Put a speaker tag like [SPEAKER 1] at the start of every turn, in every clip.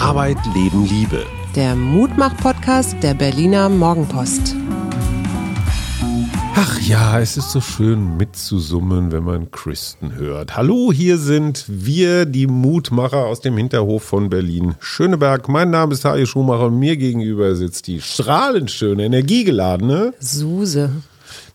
[SPEAKER 1] Arbeit, Leben, Liebe.
[SPEAKER 2] Der Mutmach-Podcast der Berliner Morgenpost.
[SPEAKER 1] Ach ja, es ist so schön mitzusummen, wenn man Kristen hört. Hallo, hier sind wir, die Mutmacher aus dem Hinterhof von Berlin. Schöneberg, mein Name ist Hajo Schumacher und mir gegenüber sitzt die strahlend schöne, energiegeladene
[SPEAKER 2] Suse.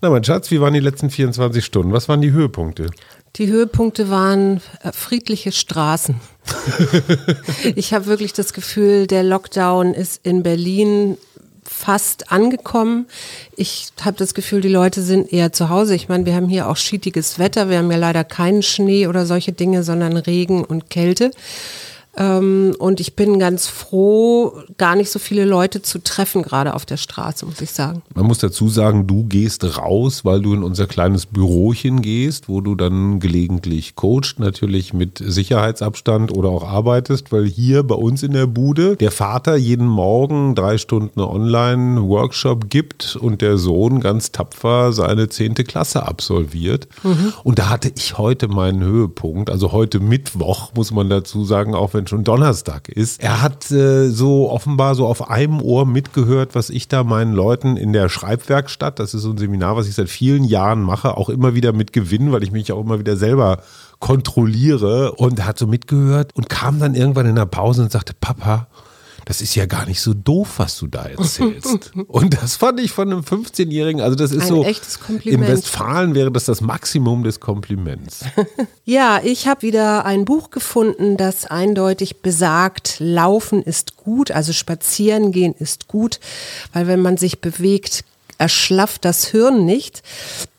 [SPEAKER 1] Na, mein Schatz, wie waren die letzten 24 Stunden? Was waren die Höhepunkte?
[SPEAKER 2] Die Höhepunkte waren äh, friedliche Straßen. ich habe wirklich das Gefühl, der Lockdown ist in Berlin fast angekommen. Ich habe das Gefühl, die Leute sind eher zu Hause. Ich meine, wir haben hier auch schietiges Wetter. Wir haben ja leider keinen Schnee oder solche Dinge, sondern Regen und Kälte. Ähm, und ich bin ganz froh, gar nicht so viele Leute zu treffen, gerade auf der Straße, muss ich sagen.
[SPEAKER 1] Man muss dazu sagen, du gehst raus, weil du in unser kleines Bürochen gehst, wo du dann gelegentlich coachst, natürlich mit Sicherheitsabstand oder auch arbeitest, weil hier bei uns in der Bude der Vater jeden Morgen drei Stunden Online-Workshop gibt und der Sohn ganz tapfer seine zehnte Klasse absolviert. Mhm. Und da hatte ich heute meinen Höhepunkt, also heute Mittwoch, muss man dazu sagen, auch wenn wenn schon Donnerstag ist. Er hat äh, so offenbar so auf einem Ohr mitgehört, was ich da meinen Leuten in der Schreibwerkstatt, das ist so ein Seminar, was ich seit vielen Jahren mache, auch immer wieder mit Gewinn, weil ich mich auch immer wieder selber kontrolliere und hat so mitgehört und kam dann irgendwann in der Pause und sagte, Papa, das ist ja gar nicht so doof, was du da erzählst. Und das fand ich von einem 15-Jährigen, also das ist
[SPEAKER 2] Ein
[SPEAKER 1] so,
[SPEAKER 2] echtes Kompliment.
[SPEAKER 1] in Westfalen wäre das das Maximum des Kompliments.
[SPEAKER 2] Ja, ich habe wieder ein Buch gefunden, das eindeutig besagt, Laufen ist gut, also Spazieren gehen ist gut, weil wenn man sich bewegt, erschlafft das Hirn nicht.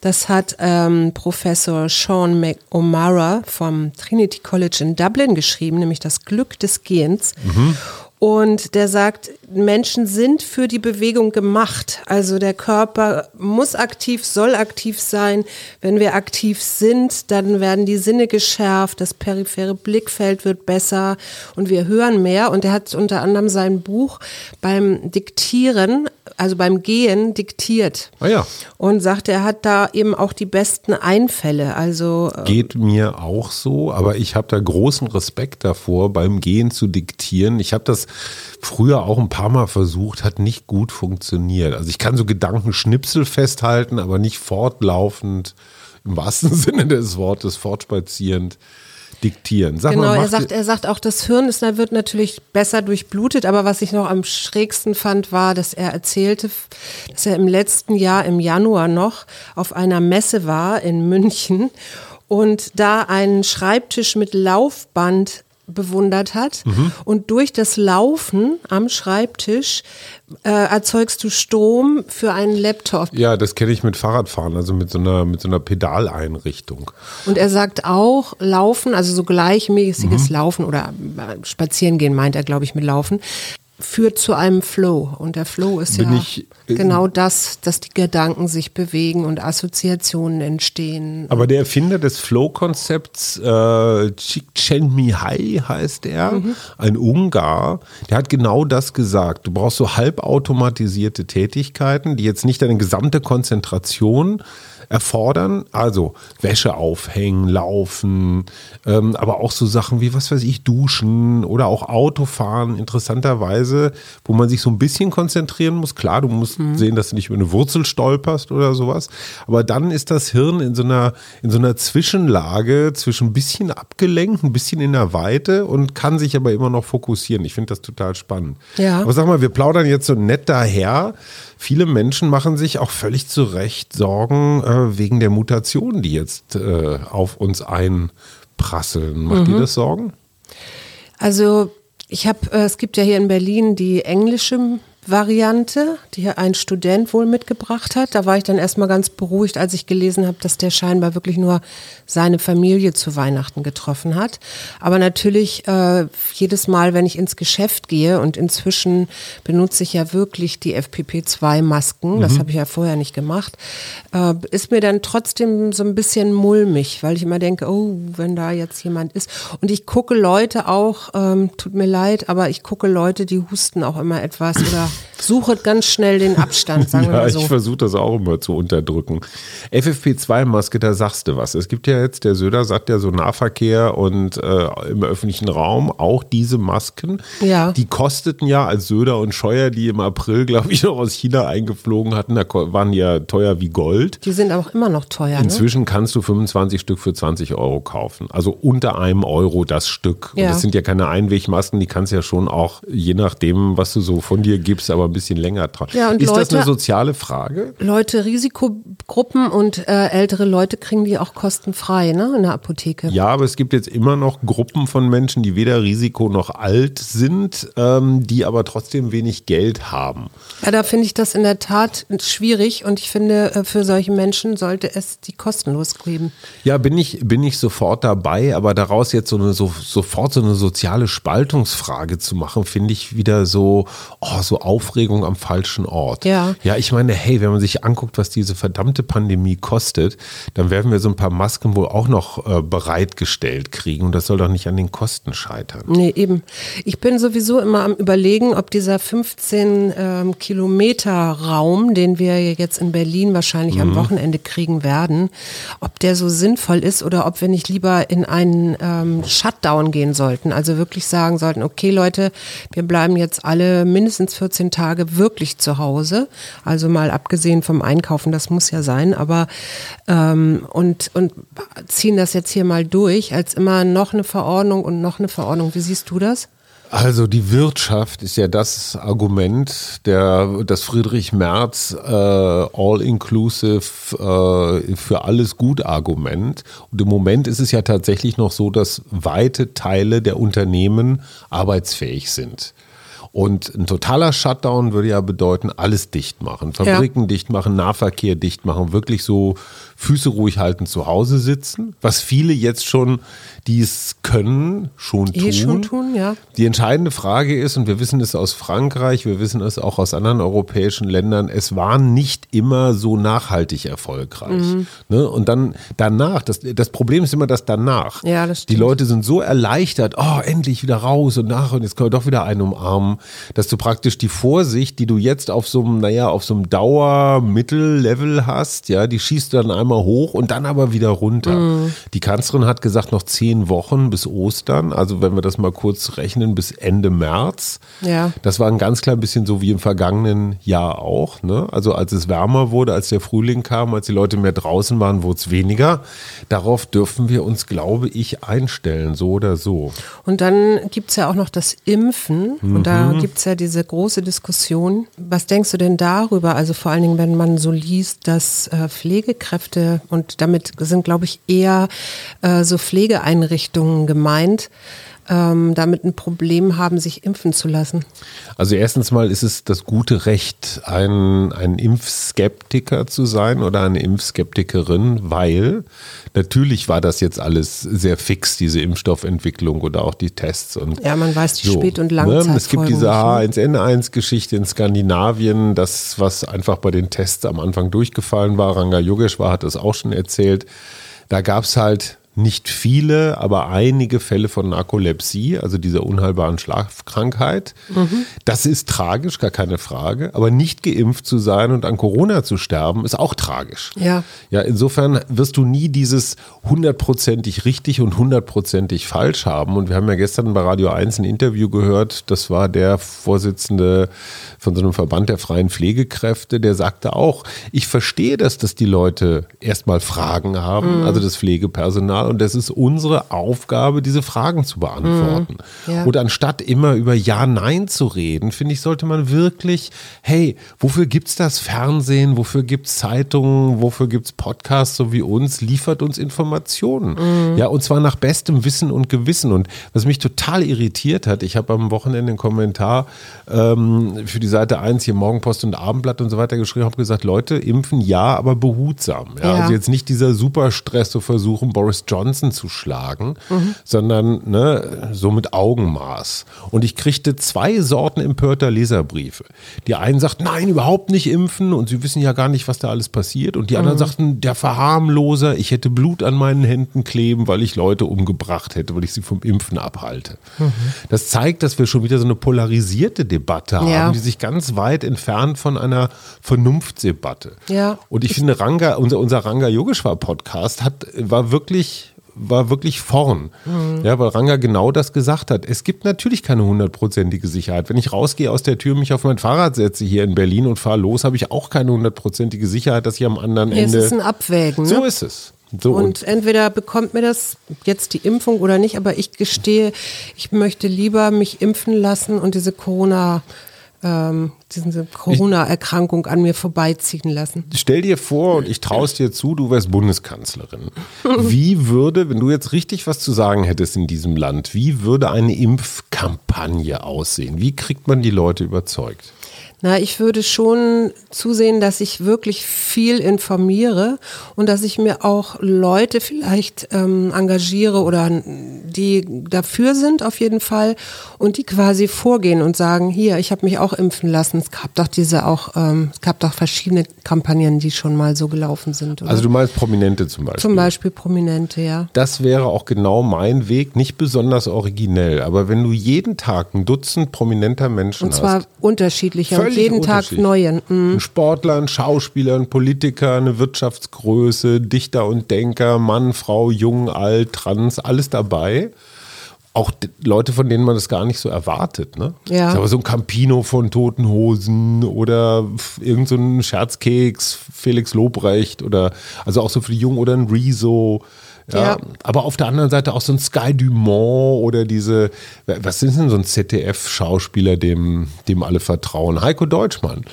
[SPEAKER 2] Das hat ähm, Professor Sean McOmara vom Trinity College in Dublin geschrieben, nämlich das Glück des Gehens. Mhm. Und der sagt, Menschen sind für die Bewegung gemacht. Also der Körper muss aktiv, soll aktiv sein. Wenn wir aktiv sind, dann werden die Sinne geschärft, das periphere Blickfeld wird besser und wir hören mehr. Und er hat unter anderem sein Buch beim Diktieren also beim Gehen diktiert.
[SPEAKER 1] Ah ja.
[SPEAKER 2] Und sagt, er hat da eben auch die besten Einfälle. Also
[SPEAKER 1] äh, geht mir auch so, aber ich habe da großen Respekt davor, beim Gehen zu diktieren. Ich habe das früher auch ein paar Mal versucht, hat nicht gut funktioniert. Also ich kann so Gedankenschnipsel festhalten, aber nicht fortlaufend im wahrsten Sinne des Wortes fortspazierend diktieren.
[SPEAKER 2] Sag genau, mal, er sagt, er sagt auch, das Hirn ist, wird natürlich besser durchblutet, aber was ich noch am schrägsten fand, war, dass er erzählte, dass er im letzten Jahr, im Januar noch, auf einer Messe war in München und da einen Schreibtisch mit Laufband bewundert hat. Mhm. Und durch das Laufen am Schreibtisch äh, erzeugst du Strom für einen Laptop.
[SPEAKER 1] Ja, das kenne ich mit Fahrradfahren, also mit so einer, mit so einer Pedaleinrichtung.
[SPEAKER 2] Und er sagt auch, Laufen, also so gleichmäßiges mhm. Laufen oder äh, Spazieren gehen, meint er, glaube ich, mit Laufen, führt zu einem Flow. Und der Flow ist Bin ja ich, äh, genau das, dass die Gedanken sich bewegen und Assoziationen entstehen.
[SPEAKER 1] Aber der Erfinder des Flow-Konzepts, äh, Csikszentmihalyi heißt er, mhm. ein Ungar, der hat genau das gesagt. Du brauchst so halbautomatisierte Tätigkeiten, die jetzt nicht deine gesamte Konzentration erfordern. Also Wäsche aufhängen, laufen, ähm, aber auch so Sachen wie, was weiß ich, duschen oder auch Autofahren, interessanterweise, wo man sich so ein bisschen konzentrieren muss. Klar, du musst mhm. sehen, dass du nicht über eine Wurzel stolperst oder sowas. Aber dann ist das Hirn in so einer, in so einer Zwischenlage zwischen ein bisschen abgelenkt, ein bisschen in der Weite und kann sich aber immer noch fokussieren. Ich finde das total spannend.
[SPEAKER 2] Ja.
[SPEAKER 1] Aber sag mal, wir plaudern jetzt so nett daher. Viele Menschen machen sich auch völlig zu Recht Sorgen äh, wegen der Mutationen, die jetzt äh, auf uns einprasseln. Macht mhm. dir das Sorgen?
[SPEAKER 2] Also ich habe, äh, es gibt ja hier in Berlin die englische Variante, die ein Student wohl mitgebracht hat. Da war ich dann erstmal ganz beruhigt, als ich gelesen habe, dass der scheinbar wirklich nur seine Familie zu Weihnachten getroffen hat. Aber natürlich äh, jedes Mal, wenn ich ins Geschäft gehe und inzwischen benutze ich ja wirklich die FPP2-Masken, mhm. das habe ich ja vorher nicht gemacht, äh, ist mir dann trotzdem so ein bisschen mulmig, weil ich immer denke, oh, wenn da jetzt jemand ist. Und ich gucke Leute auch, ähm, tut mir leid, aber ich gucke Leute, die husten auch immer etwas oder suche ganz schnell den Abstand, sagen wir
[SPEAKER 1] Ja,
[SPEAKER 2] mal so.
[SPEAKER 1] ich versuche das auch immer zu unterdrücken. FFP2-Maske, da sagst du was. Es gibt ja jetzt, der Söder sagt ja so Nahverkehr und äh, im öffentlichen Raum auch diese Masken.
[SPEAKER 2] Ja.
[SPEAKER 1] Die kosteten ja, als Söder und Scheuer, die im April, glaube ich, noch aus China eingeflogen hatten, da waren die ja teuer wie Gold.
[SPEAKER 2] Die sind auch immer noch teuer, ne?
[SPEAKER 1] Inzwischen kannst du 25 Stück für 20 Euro kaufen. Also unter einem Euro das Stück. Und
[SPEAKER 2] Ja.
[SPEAKER 1] das sind ja keine Einwegmasken, die kannst du ja schon auch, je nachdem, was du so von dir gibst, aber ein bisschen länger tragen.
[SPEAKER 2] Ja,
[SPEAKER 1] Ist das
[SPEAKER 2] Leute-
[SPEAKER 1] eine soziale Frage?
[SPEAKER 2] Leute, Risikogruppen und äh, ältere Leute kriegen die auch kostenfrei, ne, in der Apotheke.
[SPEAKER 1] Ja, aber es gibt jetzt immer noch Gruppen von Menschen, die weder Risiko noch alt sind, ähm, die aber trotzdem wenig Geld haben.
[SPEAKER 2] Ja, da finde ich das in der Tat schwierig und ich finde, äh, für solche Menschen sollte es die kostenlos geben.
[SPEAKER 1] Ja, bin ich, bin ich sofort dabei, aber daraus jetzt so eine so, sofort so eine soziale Spaltungsfrage zu machen, finde ich wieder so, oh, so Aufregung am falschen Ort.
[SPEAKER 2] Ja.
[SPEAKER 1] Ja, ich meine, hey, wenn man sich anguckt, was diese verdammte Pandemie kostet, dann werden wir so ein paar Masken wohl auch noch äh, bereitgestellt kriegen und das soll doch nicht an den Kosten scheitern.
[SPEAKER 2] Nee, eben. Ich bin sowieso immer am überlegen, ob dieser 15 ähm, Kilometer Raum, den wir jetzt in Berlin wahrscheinlich am Wochenende kriegen werden, ob der so sinnvoll ist oder ob wir nicht lieber in einen ähm, Shutdown gehen sollten. Also wirklich sagen sollten, okay Leute, wir bleiben jetzt alle mindestens 14 Tage wirklich zu Hause. Also mal abgesehen vom Einkaufen, das muss ja sein, aber ähm, und, und ziehen das jetzt hier mal durch, als immer noch eine Verordnung und noch eine Verordnung. Wie siehst du das?
[SPEAKER 1] Also die Wirtschaft ist ja das Argument, der, das Friedrich Merz äh, all-inclusive äh, für alles gut Argument. Und im Moment ist es ja tatsächlich noch so, dass weite Teile der Unternehmen arbeitsfähig sind. Und ein totaler Shutdown würde ja bedeuten, alles dicht machen. Fabriken dicht machen, Nahverkehr dicht machen, wirklich so Füße ruhig halten, zu Hause sitzen. Was viele jetzt schon, die es können, schon tun.
[SPEAKER 2] schon tun, ja.
[SPEAKER 1] Die entscheidende Frage ist, und wir wissen es aus Frankreich, wir wissen es auch aus anderen europäischen Ländern, es war nicht immer so nachhaltig erfolgreich.
[SPEAKER 2] Mhm.
[SPEAKER 1] Ne? Und dann danach, das, das Problem ist immer das danach.
[SPEAKER 2] Ja, das
[SPEAKER 1] Die. Leute sind so erleichtert, oh, endlich wieder raus und nach und jetzt können wir doch wieder einen umarmen, dass du praktisch die Vorsicht, die du jetzt auf so einem, naja, auf so einem Dauer-Mittel-Level hast, ja, die schießt du dann einmal hoch und dann aber wieder runter.
[SPEAKER 2] Mhm.
[SPEAKER 1] Die Kanzlerin hat gesagt, noch zehn Wochen bis Ostern, also wenn wir das mal kurz rechnen, bis Ende März.
[SPEAKER 2] Ja.
[SPEAKER 1] Das war ein ganz klein bisschen so wie im vergangenen Jahr auch. Ne? Also als es wärmer wurde, als der Frühling kam, als die Leute mehr draußen waren, wurde es weniger. Darauf dürfen wir uns, glaube ich, einstellen, so oder so.
[SPEAKER 2] Und dann gibt's ja auch noch das Impfen. Und da
[SPEAKER 1] Mhm.
[SPEAKER 2] gibt's ja diese große Diskussion. Was denkst du denn darüber? Also vor allen Dingen, wenn man so liest, dass äh, Pflegekräfte, und damit sind, glaube ich, eher äh, so Pflegeeinrichtungen gemeint, ähm, damit ein Problem haben, sich impfen zu lassen.
[SPEAKER 1] Also erstens mal ist es das gute Recht, ein, ein Impfskeptiker zu sein oder eine Impfskeptikerin, weil natürlich war das jetzt alles sehr fix, diese Impfstoffentwicklung oder auch die Tests. Und
[SPEAKER 2] Ja, man weiß die
[SPEAKER 1] So,
[SPEAKER 2] Spät- und
[SPEAKER 1] ne?
[SPEAKER 2] Langzeitfolgen.
[SPEAKER 1] Es gibt diese
[SPEAKER 2] nicht, ne?
[SPEAKER 1] H1N1-Geschichte in Skandinavien, das, was einfach bei den Tests am Anfang durchgefallen war. Ranga Yogeshwar hat das auch schon erzählt. Da gab es halt nicht viele, aber einige Fälle von Narkolepsie, also dieser unheilbaren Schlafkrankheit. Das ist tragisch, gar keine Frage. Aber nicht geimpft zu sein und an Corona zu sterben, ist auch tragisch.
[SPEAKER 2] Ja.
[SPEAKER 1] Ja, insofern wirst du nie dieses hundertprozentig richtig und hundertprozentig falsch haben. Und wir haben ja gestern bei Radio 1 ein Interview gehört, das war der Vorsitzende von so einem Verband der freien Pflegekräfte, der sagte auch, ich verstehe das, dass die Leute erstmal Fragen haben, also das Pflegepersonal, und das ist unsere Aufgabe, diese Fragen zu beantworten.
[SPEAKER 2] Ja.
[SPEAKER 1] Und anstatt immer über Ja, Nein zu reden, finde ich, sollte man wirklich, hey, wofür gibt's das Fernsehen, wofür gibt's Zeitungen, wofür gibt's Podcasts so wie uns, liefert uns Informationen. Ja, und zwar nach bestem Wissen und Gewissen. Und was mich total irritiert hat, ich habe am Wochenende einen Kommentar ähm, für die Seite 1 hier Morgenpost und Abendblatt und so weiter geschrieben, habe gesagt, Leute, impfen ja, aber behutsam. Ja,
[SPEAKER 2] Ja.
[SPEAKER 1] Also jetzt nicht dieser Superstress zu versuchen, Boris Johnson Johnson zu schlagen, mhm. sondern ne, so mit Augenmaß. Und ich kriegte zwei Sorten empörter Leserbriefe. Die einen sagten, nein, überhaupt nicht impfen und sie wissen ja gar nicht, was da alles passiert. Und die anderen mhm. sagten, der Verharmloser, ich hätte Blut an meinen Händen kleben, weil ich Leute umgebracht hätte, weil ich sie vom Impfen abhalte. Mhm. Das zeigt, dass wir schon wieder so eine polarisierte Debatte ja. haben, die sich ganz weit entfernt von einer Vernunftsdebatte.
[SPEAKER 2] Ja.
[SPEAKER 1] Und ich, ich finde, Ranga, unser, unser Ranga Yogeshwar Podcast hat, war wirklich war wirklich vorn. Mhm. Ja, weil Ranga genau das gesagt hat. Es gibt natürlich keine hundertprozentige Sicherheit. Wenn ich rausgehe aus der Tür, mich auf mein Fahrrad setze hier in Berlin und fahre los, habe ich auch keine hundertprozentige Sicherheit, dass ich am anderen Ende.
[SPEAKER 2] Es ist ein Abwägen.
[SPEAKER 1] Ne? So ist es. So
[SPEAKER 2] und, und, entweder bekommt mir das jetzt die Impfung oder nicht, aber ich gestehe, ich möchte lieber mich impfen lassen und diese Corona ähm, diese Corona-Erkrankung an mir vorbeiziehen lassen.
[SPEAKER 1] Stell dir vor, und ich traue es dir zu, du wärst Bundeskanzlerin. Wie würde, wenn du jetzt richtig was zu sagen hättest in diesem Land, wie würde eine Impfkampagne aussehen? Wie kriegt man die Leute überzeugt?
[SPEAKER 2] Na, ich würde schon zusehen, dass ich wirklich viel informiere und dass ich mir auch Leute vielleicht ähm, engagiere oder die dafür sind auf jeden Fall und die quasi vorgehen und sagen, hier, ich habe mich auch impfen lassen. Es gab doch diese auch, ähm, es gab doch verschiedene Kampagnen, die schon mal so gelaufen sind.
[SPEAKER 1] Oder? Also du meinst Prominente zum Beispiel?
[SPEAKER 2] Zum Beispiel Prominente, ja.
[SPEAKER 1] Das wäre auch genau mein Weg, nicht besonders originell, aber wenn du jeden Tag ein Dutzend prominenter Menschen hast.
[SPEAKER 2] Und zwar
[SPEAKER 1] hast,
[SPEAKER 2] unterschiedlicher und jeden Tag neuen.
[SPEAKER 1] Mhm. Ein Sportler, ein Schauspieler, ein Politiker, eine Wirtschaftsgröße, Dichter und Denker, Mann, Frau, jung, alt, trans, alles dabei auch Leute, von denen man das gar nicht so erwartet. Ne?
[SPEAKER 2] Ja.
[SPEAKER 1] Aber so ein Campino von Toten Hosen oder irgendein so Scherzkeks, Felix Lobrecht oder also auch so für die Jungen oder ein Rezo. Ja, ja, Aber auf der anderen Seite auch so ein Sky Dumont oder diese, was sind denn so ein ZDF-Schauspieler, dem, dem alle vertrauen? Heiko Deutschmann.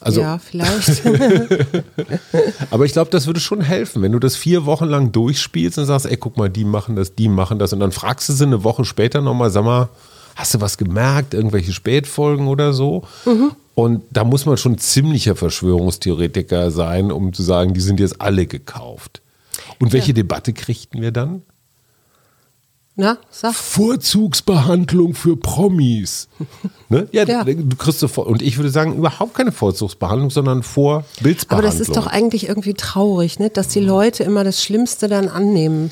[SPEAKER 2] Also, ja, vielleicht.
[SPEAKER 1] aber ich glaube, das würde schon helfen, wenn du das vier Wochen lang durchspielst und sagst, ey, guck mal, die machen das, die machen das. Und dann fragst du sie eine Woche später nochmal, sag mal, hast du was gemerkt, irgendwelche Spätfolgen oder so? Mhm. Und da muss man schon ziemlicher Verschwörungstheoretiker sein, um zu sagen, die sind jetzt alle gekauft. Und welche ja. Debatte kriegten wir dann?
[SPEAKER 2] Na, sag.
[SPEAKER 1] Vorzugsbehandlung für Promis. ne? ja, ja, du kriegst sofort. Und ich würde sagen, überhaupt keine Vorzugsbehandlung, sondern Vorbildsbehandlung.
[SPEAKER 2] Aber das ist doch eigentlich irgendwie traurig, ne? dass die Leute immer das Schlimmste dann annehmen.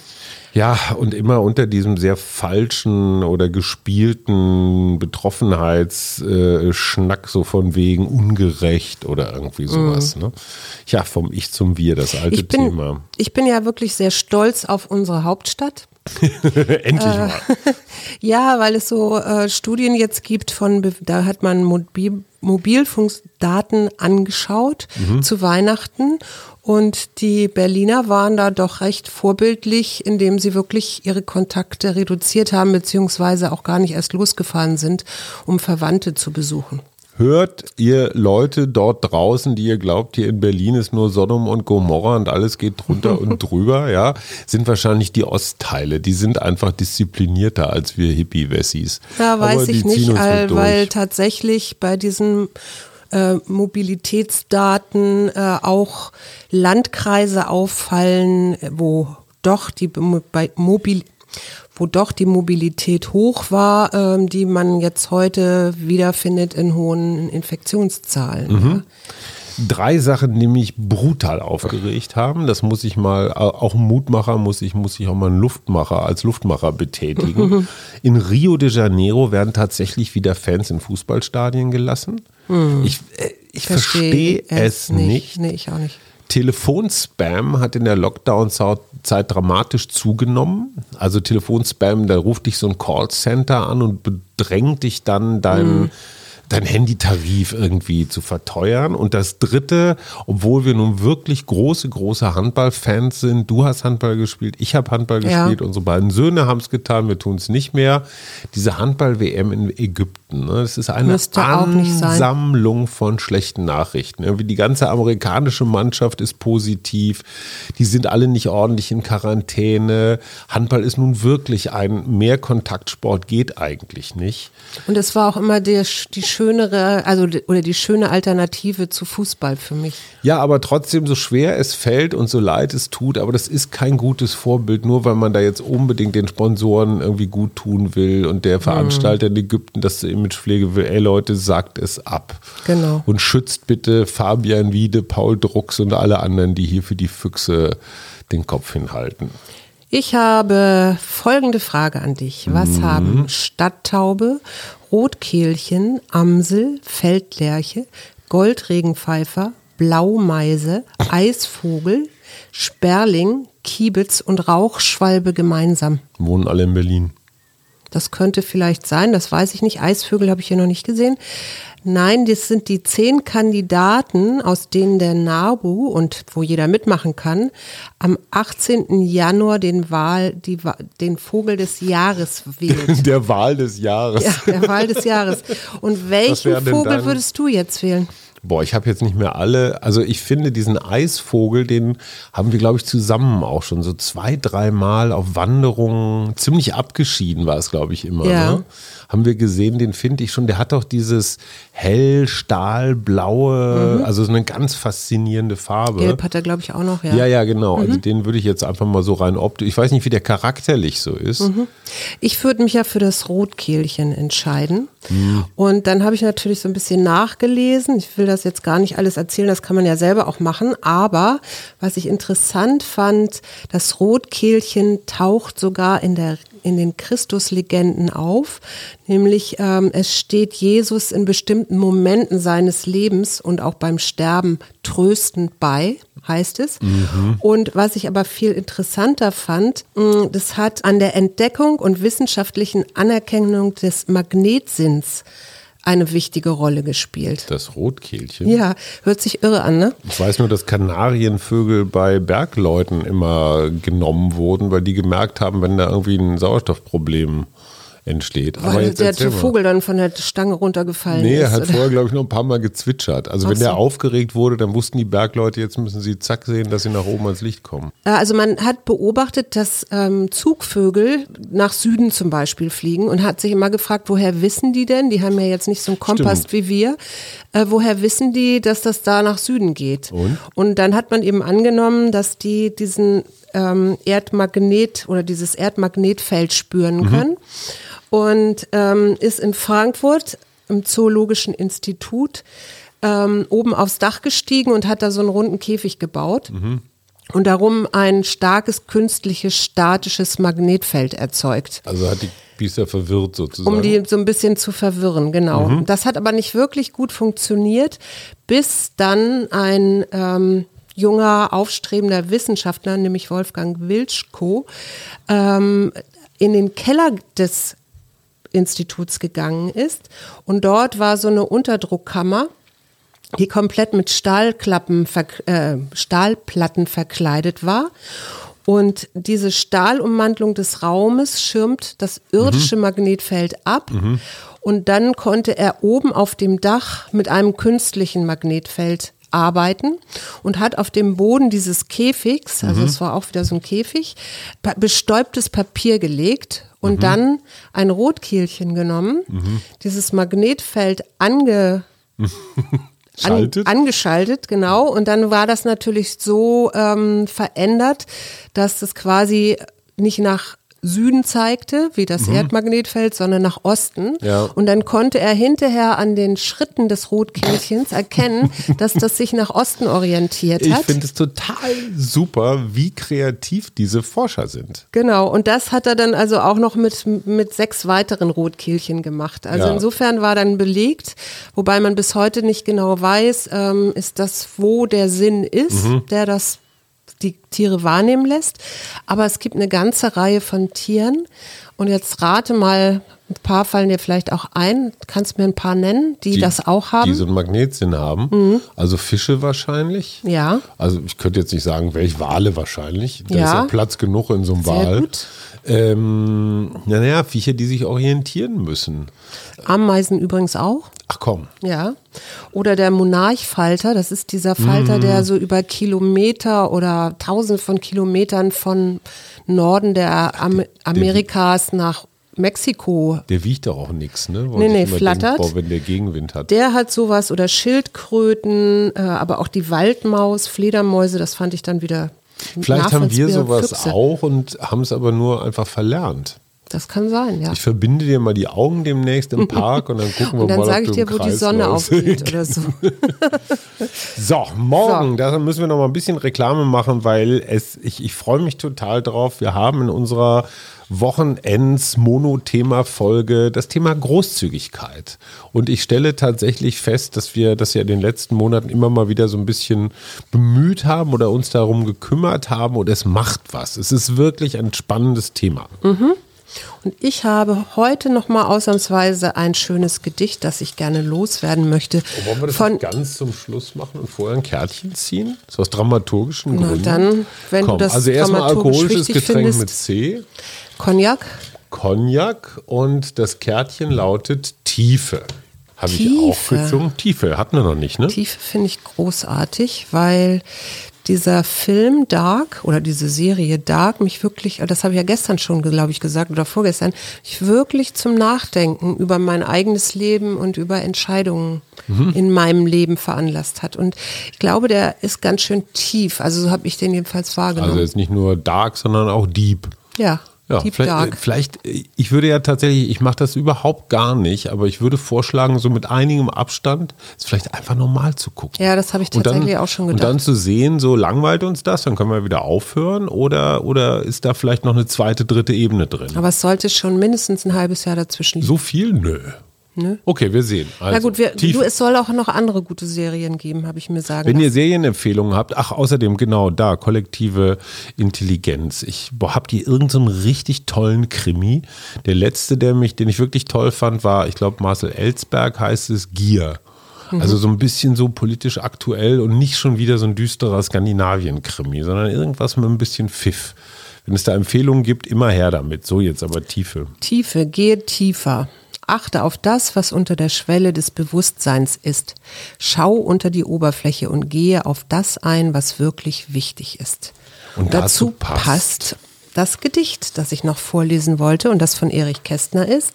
[SPEAKER 1] Ja, und immer unter diesem sehr falschen oder gespielten Betroffenheitsschnack, so von wegen ungerecht oder irgendwie sowas. Mm. Ne? Ja, vom Ich zum Wir, das alte
[SPEAKER 2] ich bin,
[SPEAKER 1] Thema.
[SPEAKER 2] Ich bin ja wirklich sehr stolz auf unsere Hauptstadt.
[SPEAKER 1] Endlich mal. Äh,
[SPEAKER 2] ja, weil es so äh, Studien jetzt gibt von, da hat man Mobil, Mobilfunkdaten angeschaut mhm. zu Weihnachten und die Berliner waren da doch recht vorbildlich, indem sie wirklich ihre Kontakte reduziert haben, beziehungsweise auch gar nicht erst losgefahren sind, um Verwandte zu besuchen.
[SPEAKER 1] Hört ihr Leute dort draußen, die ihr glaubt, hier in Berlin ist nur Sodom und Gomorra und alles geht drunter und drüber, ja, sind wahrscheinlich die Ostteile. Die sind einfach disziplinierter als wir Hippie-Wessis.
[SPEAKER 2] Da weiß ich nicht, weil, weil tatsächlich bei diesen äh, Mobilitätsdaten äh, auch Landkreise auffallen, wo doch die bei Mobil wo doch die Mobilität hoch war, ähm, die man jetzt heute wiederfindet in hohen Infektionszahlen. Mhm. Ja.
[SPEAKER 1] Drei Sachen, die mich brutal aufgeregt haben. Das muss ich mal, auch ein Mutmacher muss ich, muss ich auch mal einen Luftmacher als Luftmacher betätigen. In Rio de Janeiro werden tatsächlich wieder Fans in Fußballstadien gelassen. Mhm. Ich, äh, ich verstehe versteh es nicht. nicht.
[SPEAKER 2] Nee, ich auch nicht.
[SPEAKER 1] Telefonspam hat in der Lockdown-Zeit dramatisch zugenommen. Also Telefonspam, da ruft dich so ein Callcenter an und bedrängt dich dann dein, mhm dein Handytarif irgendwie zu verteuern. Und das Dritte, obwohl wir nun wirklich große, große Handballfans sind, du hast Handball gespielt, ich habe Handball ja. gespielt, unsere beiden Söhne haben es getan, wir tun es nicht mehr. Diese Handball-WM in Ägypten, ne, das ist eine Ansammlung von schlechten Nachrichten. Irgendwie die ganze amerikanische Mannschaft ist positiv, die sind alle nicht ordentlich in Quarantäne. Handball ist nun wirklich ein Mehrkontaktsport, geht eigentlich nicht.
[SPEAKER 2] Und es war auch immer der, die schönere, also oder die schöne Alternative zu Fußball für mich.
[SPEAKER 1] Ja, aber trotzdem, so schwer es fällt und so leid es tut, aber das ist kein gutes Vorbild, nur weil man da jetzt unbedingt den Sponsoren irgendwie gut tun will und der Veranstalter in Ägypten das Imagepflege will. Ey Leute, sagt es ab.
[SPEAKER 2] Genau.
[SPEAKER 1] Und schützt bitte Fabian Wiede, Paul Drucks und alle anderen, die hier für die Füchse den Kopf hinhalten.
[SPEAKER 2] Ich habe folgende Frage an dich. Was
[SPEAKER 1] Mhm.
[SPEAKER 2] haben Stadttaube, Rotkehlchen, Amsel, Feldlerche, Goldregenpfeifer, Blaumeise, Eisvogel, Sperling, Kiebitz und Rauchschwalbe gemeinsam?
[SPEAKER 1] Wohnen alle in Berlin.
[SPEAKER 2] Das könnte vielleicht sein, das weiß ich nicht. Eisvögel habe ich hier noch nicht gesehen. Nein, das sind die zehn Kandidaten, aus denen der NABU und wo jeder mitmachen kann, am 18. Januar den Wahl, die, den Vogel des Jahres wählt.
[SPEAKER 1] Der Wahl des Jahres.
[SPEAKER 2] ja, der Wahl des Jahres. Und welchen Vogel
[SPEAKER 1] dein-
[SPEAKER 2] würdest du jetzt wählen?
[SPEAKER 1] Boah, ich habe jetzt nicht mehr alle. Also ich finde diesen Eisvogel, den haben wir, glaube ich, zusammen auch schon so zwei, dreimal auf Wanderungen, ziemlich abgeschieden war es, glaube ich, immer.
[SPEAKER 2] Ja.
[SPEAKER 1] Ne? Haben wir gesehen, den finde ich schon, der hat doch dieses hell, stahlblaue, also so eine ganz faszinierende Farbe.
[SPEAKER 2] Gelb hat er, glaube ich, auch noch, ja.
[SPEAKER 1] Ja, ja, genau. Also den würde ich jetzt einfach mal so rein optisch. Ich weiß nicht, wie der charakterlich so ist.
[SPEAKER 2] Ich würde mich ja für das Rotkehlchen entscheiden. Und dann habe ich natürlich so ein bisschen nachgelesen. Ich will das jetzt gar nicht alles erzählen, das kann man ja selber auch machen. Aber was ich interessant fand, das Rotkehlchen taucht sogar in der in den Christuslegenden auf, nämlich ähm, es steht Jesus in bestimmten Momenten seines Lebens und auch beim Sterben tröstend bei, heißt es. Und was ich aber viel interessanter fand, mh, das hat an der Entdeckung und wissenschaftlichen Anerkennung des Magnetsinns eine wichtige Rolle gespielt.
[SPEAKER 1] Das Rotkehlchen.
[SPEAKER 2] Ja, hört sich irre an, ne?
[SPEAKER 1] Ich weiß nur, dass Kanarienvögel bei Bergleuten immer genommen wurden, weil die gemerkt haben, wenn da irgendwie ein Sauerstoffproblem entsteht. Aber
[SPEAKER 2] Weil
[SPEAKER 1] jetzt
[SPEAKER 2] der
[SPEAKER 1] mal.
[SPEAKER 2] Vogel dann von der Stange runtergefallen
[SPEAKER 1] Nee,
[SPEAKER 2] ist.
[SPEAKER 1] er hat
[SPEAKER 2] oder?
[SPEAKER 1] vorher, glaube ich, noch ein paar Mal gezwitschert. Also wenn
[SPEAKER 2] so.
[SPEAKER 1] der aufgeregt wurde, dann wussten die Bergleute, jetzt müssen sie zack sehen, dass sie nach oben ans Licht kommen.
[SPEAKER 2] Also man hat beobachtet, dass ähm, Zugvögel nach Süden zum Beispiel fliegen und hat sich immer gefragt, woher wissen die denn? Die haben ja jetzt nicht so einen Kompass
[SPEAKER 1] Stimmt.
[SPEAKER 2] wie wir. Äh, woher wissen die, dass das da nach Süden geht?
[SPEAKER 1] Und?
[SPEAKER 2] dann hat man eben angenommen, dass die diesen ähm, Erdmagnet oder dieses Erdmagnetfeld spüren können. Und ähm, ist in Frankfurt im Zoologischen Institut ähm, oben aufs Dach gestiegen und hat da so einen runden Käfig gebaut und darum ein starkes künstliches statisches Magnetfeld erzeugt.
[SPEAKER 1] Also hat die Biester verwirrt sozusagen.
[SPEAKER 2] Um die so ein bisschen zu verwirren, genau. Das hat aber nicht wirklich gut funktioniert, bis dann ein ähm, junger, aufstrebender Wissenschaftler, nämlich Wolfgang Wilschko, ähm, in den Keller des Instituts gegangen ist. Und dort war so eine Unterdruckkammer, die komplett mit Stahlklappen, äh, Stahlplatten verkleidet war. Und diese Stahlummantelung des Raumes schirmt das irdische Magnetfeld ab. Und dann konnte er oben auf dem Dach mit einem künstlichen Magnetfeld arbeiten und hat auf dem Boden dieses Käfigs, also es war auch wieder so ein Käfig, bestäubtes Papier gelegt und dann ein Rotkehlchen genommen, dieses Magnetfeld ange? An, angeschaltet, genau. Und dann war das natürlich so ähm, verändert, dass das quasi nicht nach Süden zeigte, wie das Erdmagnetfeld, sondern nach Osten.
[SPEAKER 1] Mhm. Ja.
[SPEAKER 2] Und dann konnte er hinterher an den Schritten des Rotkehlchens erkennen, dass das sich nach Osten orientiert
[SPEAKER 1] ich
[SPEAKER 2] hat.
[SPEAKER 1] finde es total super, wie kreativ diese Forscher sind.
[SPEAKER 2] Genau, und das hat er dann also auch noch mit, mit sechs weiteren Rotkehlchen gemacht. Also
[SPEAKER 1] Ja.
[SPEAKER 2] insofern war dann belegt, wobei man bis heute nicht genau weiß, ähm, ist das, wo der Sinn ist,
[SPEAKER 1] Mhm.
[SPEAKER 2] der das die Tiere wahrnehmen lässt. Aber es gibt eine ganze Reihe von Tieren. Und jetzt rate mal, ein paar fallen dir vielleicht auch ein. Kannst mir ein paar nennen, die, das auch haben? Mhm.
[SPEAKER 1] Die so einen Magnetsinn haben. Also Fische wahrscheinlich.
[SPEAKER 2] ja.
[SPEAKER 1] Also ich könnte jetzt nicht sagen, welche Wale wahrscheinlich. Da
[SPEAKER 2] Ja.
[SPEAKER 1] ist ja Platz genug in so einem
[SPEAKER 2] Sehr
[SPEAKER 1] Wal.
[SPEAKER 2] gut.
[SPEAKER 1] Ähm, naja, Viecher, die sich orientieren müssen.
[SPEAKER 2] Ameisen übrigens auch.
[SPEAKER 1] Ach komm.
[SPEAKER 2] Ja. Oder der Monarchfalter, das ist dieser Falter, der so über Kilometer oder tausend von Kilometern von Norden der Am Amerikas nach Mexiko.
[SPEAKER 1] Der wiegt doch auch nichts, ne?
[SPEAKER 2] Nee, nee, flattert.
[SPEAKER 1] Denken, boah, wenn der Gegenwind hat.
[SPEAKER 2] Der hat sowas oder Schildkröten, äh, aber auch die Waldmaus, Fledermäuse, das fand ich dann wieder.
[SPEAKER 1] Vielleicht haben wir sowas
[SPEAKER 2] Füchse.
[SPEAKER 1] auch und haben es aber nur einfach verlernt.
[SPEAKER 2] Das kann sein, ja.
[SPEAKER 1] Ich verbinde dir mal die Augen demnächst im Park und dann gucken wir
[SPEAKER 2] Und dann
[SPEAKER 1] mal, ob
[SPEAKER 2] ich dir, wo die
[SPEAKER 1] Kreis
[SPEAKER 2] Sonne
[SPEAKER 1] läufst.
[SPEAKER 2] aufgeht oder so.
[SPEAKER 1] So, morgen,
[SPEAKER 2] So.
[SPEAKER 1] da müssen wir noch mal ein bisschen Reklame machen, weil es, ich, ich freue mich total drauf. Wir haben in unserer Wochenends-Mono-Thema-Folge das Thema Großzügigkeit. Und ich stelle tatsächlich fest, dass wir das ja in den letzten Monaten immer mal wieder so ein bisschen bemüht haben oder uns darum gekümmert haben und es macht was. Es ist wirklich ein spannendes Thema.
[SPEAKER 2] Und ich habe heute noch mal ausnahmsweise ein schönes Gedicht, das ich gerne loswerden möchte.
[SPEAKER 1] Wollen wir das
[SPEAKER 2] von
[SPEAKER 1] ganz zum Schluss machen und vorher ein Kärtchen ziehen? So aus dramaturgischen
[SPEAKER 2] Na
[SPEAKER 1] Gründen.
[SPEAKER 2] dann, wenn
[SPEAKER 1] Komm,
[SPEAKER 2] du das
[SPEAKER 1] also erstmal alkoholisches Getränk
[SPEAKER 2] findest.
[SPEAKER 1] mit C,
[SPEAKER 2] Cognac.
[SPEAKER 1] Cognac und das Kärtchen lautet Tiefe. Habe ich auch gezogen. Tiefe hatten wir noch nicht, ne?
[SPEAKER 2] Tiefe finde ich großartig, weil dieser Film Dark oder diese Serie Dark mich wirklich, das habe ich ja gestern schon, glaube ich, gesagt oder vorgestern, mich wirklich zum Nachdenken über mein eigenes Leben und über Entscheidungen
[SPEAKER 1] Mhm.
[SPEAKER 2] in meinem Leben veranlasst hat. Und ich glaube, der ist ganz schön tief. Also so habe ich den jedenfalls wahrgenommen.
[SPEAKER 1] Also jetzt nicht nur Dark, sondern auch Deep.
[SPEAKER 2] ja,
[SPEAKER 1] Ja,
[SPEAKER 2] Deep
[SPEAKER 1] vielleicht,
[SPEAKER 2] Dark.
[SPEAKER 1] äh, vielleicht, äh, ich würde ja tatsächlich, ich mache das überhaupt gar nicht, aber ich würde vorschlagen, so mit einigem Abstand, es vielleicht einfach normal zu gucken.
[SPEAKER 2] Ja, das habe ich
[SPEAKER 1] Und dann-
[SPEAKER 2] tatsächlich auch schon
[SPEAKER 1] Und
[SPEAKER 2] gedacht.
[SPEAKER 1] dann zu sehen, so langweilt uns das, dann können wir wieder aufhören oder, oder ist da vielleicht noch eine zweite, dritte Ebene drin?
[SPEAKER 2] Aber es sollte schon mindestens ein halbes Jahr dazwischen liegen.
[SPEAKER 1] So viel? Nö. Okay, wir sehen. Also,
[SPEAKER 2] Na gut, wir, du, es soll auch noch andere gute Serien geben, habe ich mir sagen
[SPEAKER 1] Wenn
[SPEAKER 2] lassen.
[SPEAKER 1] ihr Serienempfehlungen habt, ach, außerdem genau da, kollektive Intelligenz. Ich habe die irgendeinen richtig tollen Krimi. Der letzte, der mich, den ich wirklich toll fand, war, ich glaube, Marcel Ellsberg heißt es Gier. Also so ein bisschen so politisch aktuell und nicht schon wieder so ein düsterer Skandinavien-Krimi, sondern irgendwas mit ein bisschen Pfiff. Wenn es da Empfehlungen gibt, immer her damit. So jetzt aber Tiefe.
[SPEAKER 2] Tiefe, gehe tiefer. Achte auf das, was unter der Schwelle des Bewusstseins ist. Schau unter die Oberfläche und gehe auf das ein, was wirklich wichtig ist.
[SPEAKER 1] Und dazu passt-
[SPEAKER 2] passt das Gedicht, das ich noch vorlesen wollte und das von Erich Kästner ist.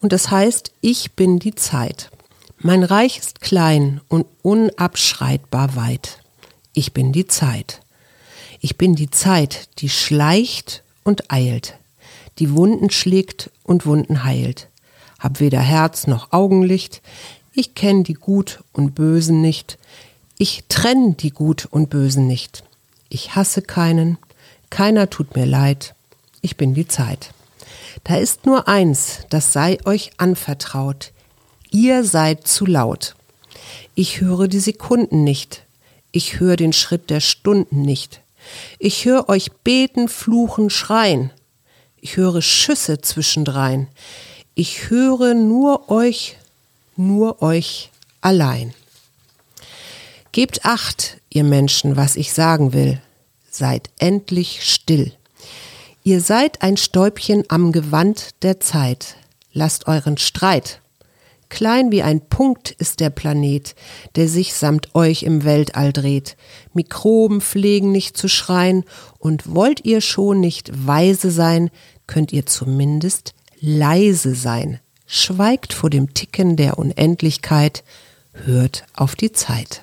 [SPEAKER 2] Und das heißt, ich bin die Zeit. Mein Reich ist klein und unabschreitbar weit. Ich bin die Zeit. Ich bin die Zeit, die schleicht und eilt, die Wunden schlägt und Wunden heilt. Hab weder Herz noch Augenlicht, ich kenn die Gut und Bösen nicht, ich trenn die Gut und Bösen nicht. Ich hasse keinen, keiner tut mir leid, ich bin die Zeit. Da ist nur eins, das sei euch anvertraut, ihr seid zu laut. Ich höre die Sekunden nicht, ich höre den Schritt der Stunden nicht. Ich höre euch beten, fluchen, schreien. Ich höre Schüsse zwischendrein. Ich höre nur euch, nur euch allein. Gebt acht, ihr Menschen, was ich sagen will. Seid endlich still. Ihr seid ein Stäubchen am Gewand der Zeit. Lasst euren Streit. Klein wie ein Punkt ist der Planet, der sich samt euch im Weltall dreht. Mikroben pflegen nicht zu schreien, und wollt ihr schon nicht weise sein, könnt ihr zumindest leise sein. Schweigt vor dem Ticken der Unendlichkeit, hört auf die Zeit.